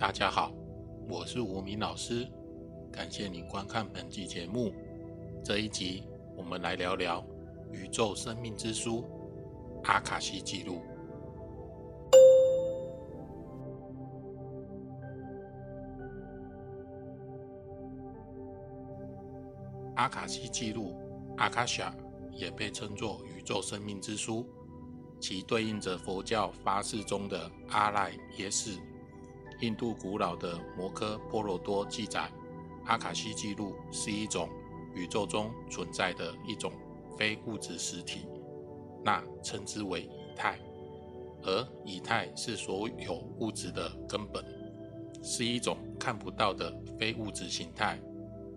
大家好，我是吴明老师，感谢您观看本集节目。这一集我们来聊聊宇宙生命之书阿卡西记录。阿卡西记录阿卡夏也被称作宇宙生命之书，其对应着佛教发誓中的阿赖耶识。印度古老的摩诃婆罗多记载，阿卡西记录是一种宇宙中存在的一种非物质实体，那称之为以太，而以太是所有物质的根本，是一种看不到的非物质形态，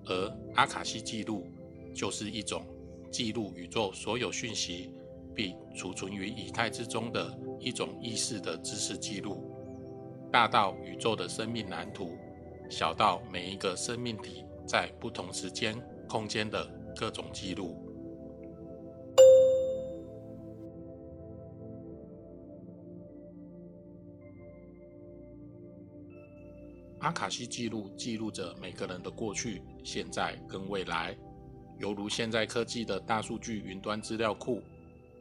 而阿卡西记录就是一种记录宇宙所有讯息并储存于以太之中的一种意识的知识记录。大到宇宙的生命蓝图，小到每一个生命体在不同时间、空间的各种记录。阿卡西记录记录着每个人的过去、现在跟未来，犹如现在科技的大数据云端资料库。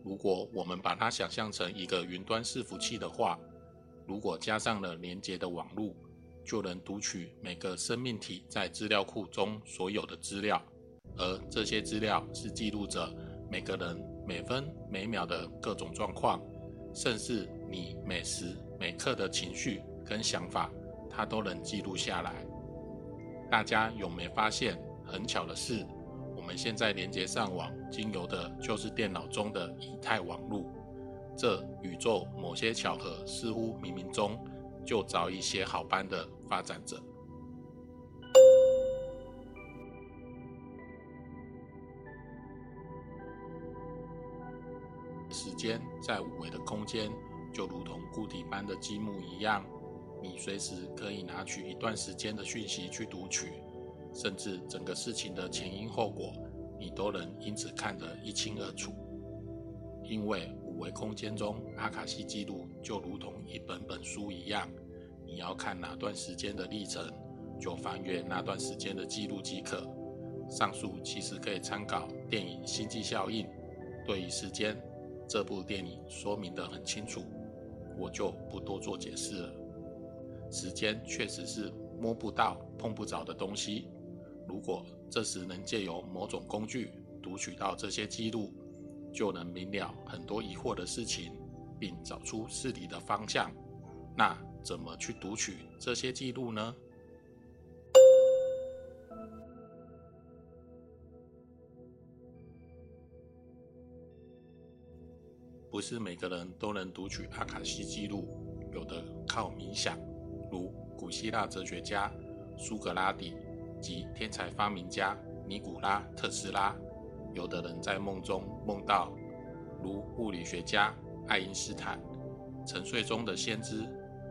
如果我们把它想象成一个云端伺服器的话，如果加上了连接的网络，就能读取每个生命体在资料库中所有的资料，而这些资料是记录着每个人每分每秒的各种状况，甚至你每时每刻的情绪跟想法，它都能记录下来。大家有没发现，很巧的是，我们现在连接上网，经由的就是电脑中的以太网络。这宇宙某些巧合，似乎冥冥中就早已写好般的发展着。时间在五维的空间，就如同固体般的积木一样，你随时可以拿取一段时间的讯息去读取，甚至整个事情的前因后果，你都能因此看得一清二楚，因为。维空间中，阿卡西记录就如同一本本书一样，你要看哪段时间的历程，就翻阅那段时间的记录即可。上述其实可以参考电影《星际效应》，对于时间这部电影说明得很清楚，我就不多做解释了。时间确实是摸不到、碰不着的东西。如果这时能借由某种工具读取到这些记录，就能明了很多疑惑的事情，并找出事理的方向。那怎么去读取这些记录呢？不是每个人都能读取阿卡西记录，有的靠冥想，如古希腊哲学家苏格拉底及天才发明家尼古拉特斯拉。有的人在梦中梦到，如物理学家爱因斯坦、沉睡中的先知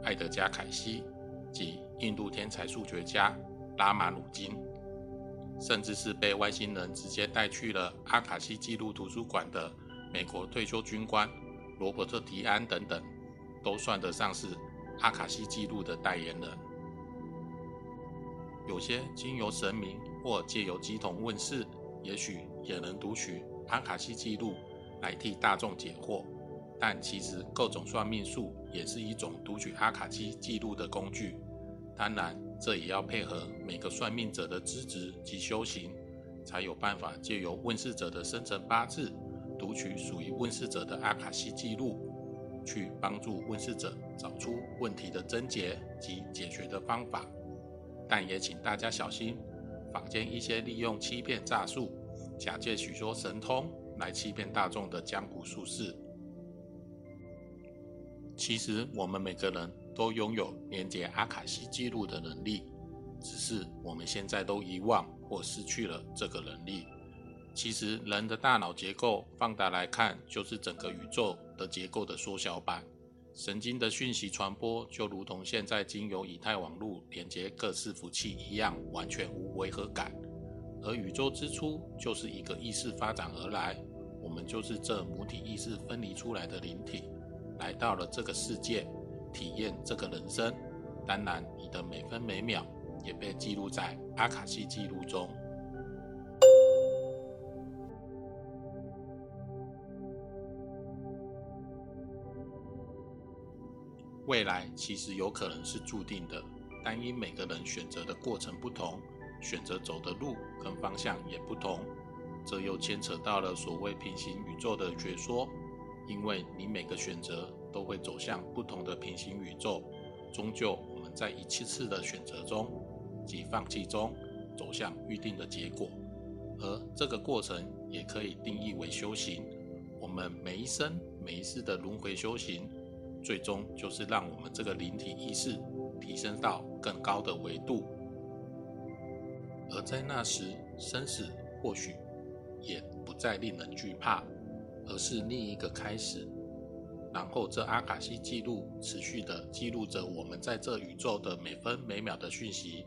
艾德加凯西及印度天才数学家拉马努金，甚至是被外星人直接带去了阿卡西记录图书馆的美国退休军官罗伯特·迪安等等，都算得上是阿卡西记录的代言人。有些经由神明或借由机统问世。也许也能读取阿卡西记录来替大众解惑，但其实各种算命术也是一种读取阿卡西记录的工具。当然，这也要配合每个算命者的资质及修行，才有办法借由问世者的生辰八字，读取属于问世者的阿卡西记录，去帮助问世者找出问题的症结及解决的方法。但也请大家小心。坊间一些利用欺骗诈术、假借许多神通来欺骗大众的江湖术士。其实我们每个人都拥有连接阿卡西记录的能力，只是我们现在都遗忘或失去了这个能力。其实人的大脑结构放大来看，就是整个宇宙的结构的缩小版。神经的讯息传播就如同现在经由以太网络连接各伺服器一样，完全无违和感。而宇宙之初就是一个意识发展而来，我们就是这母体意识分离出来的灵体，来到了这个世界，体验这个人生。当然，你的每分每秒也被记录在阿卡西记录中。未来其实有可能是注定的，但因每个人选择的过程不同，选择走的路跟方向也不同，这又牵扯到了所谓平行宇宙的学说。因为你每个选择都会走向不同的平行宇宙，终究我们在一次次的选择中及放弃中走向预定的结果，而这个过程也可以定义为修行。我们每一生每一世的轮回修行。最终就是让我们这个灵体意识提升到更高的维度，而在那时，生死或许也不再令人惧怕，而是另一个开始。然后，这阿卡西记录持续的记录着我们在这宇宙的每分每秒的讯息，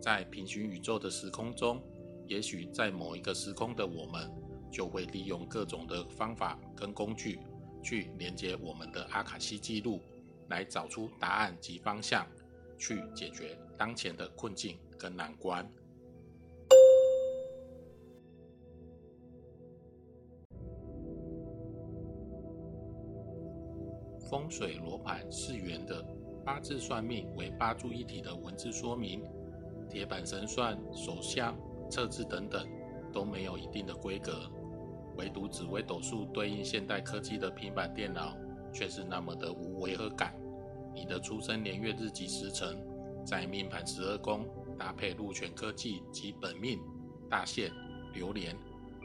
在平行宇宙的时空中，也许在某一个时空的我们，就会利用各种的方法跟工具。去连接我们的阿卡西记录，来找出答案及方向，去解决当前的困境跟难关。风水罗盘是圆的，八字算命为八柱一体的文字说明，铁板神算、手相、测字等等都没有一定的规格。唯独紫微斗数对应现代科技的平板电脑，却是那么的无违和感。你的出生年月日及时辰，在命盘十二宫搭配禄权科技及本命大限流年，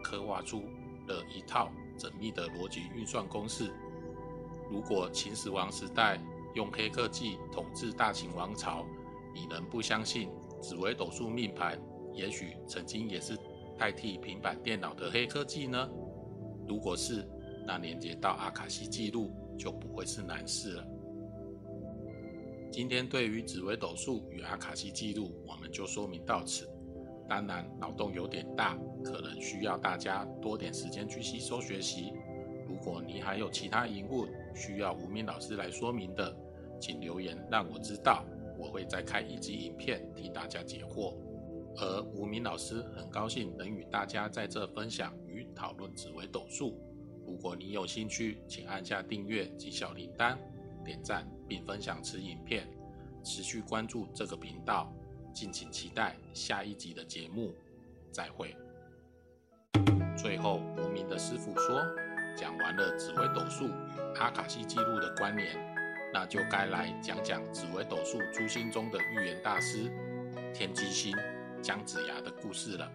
刻画出了一套缜密的逻辑运算公式。如果秦始皇时代用黑科技统治大秦王朝，你能不相信紫微斗数命盘，也许曾经也是代替平板电脑的黑科技呢？如果是，那连接到阿卡西记录就不会是难事了。今天对于紫微斗数与阿卡西记录，我们就说明到此。当然，脑洞有点大，可能需要大家多点时间去吸收学习。如果你还有其他疑问需要吴明老师来说明的，请留言让我知道，我会再开一集影片替大家解惑。而吴明老师很高兴能与大家在这分享与讨论紫微斗数。如果你有兴趣，请按下订阅及小铃铛，点赞并分享此影片，持续关注这个频道，敬请期待下一集的节目。再会。最后，无名的师傅说，讲完了紫微斗数与阿卡西记录的关联，那就该来讲讲紫微斗数初心中的预言大师天机星。姜子牙的故事了。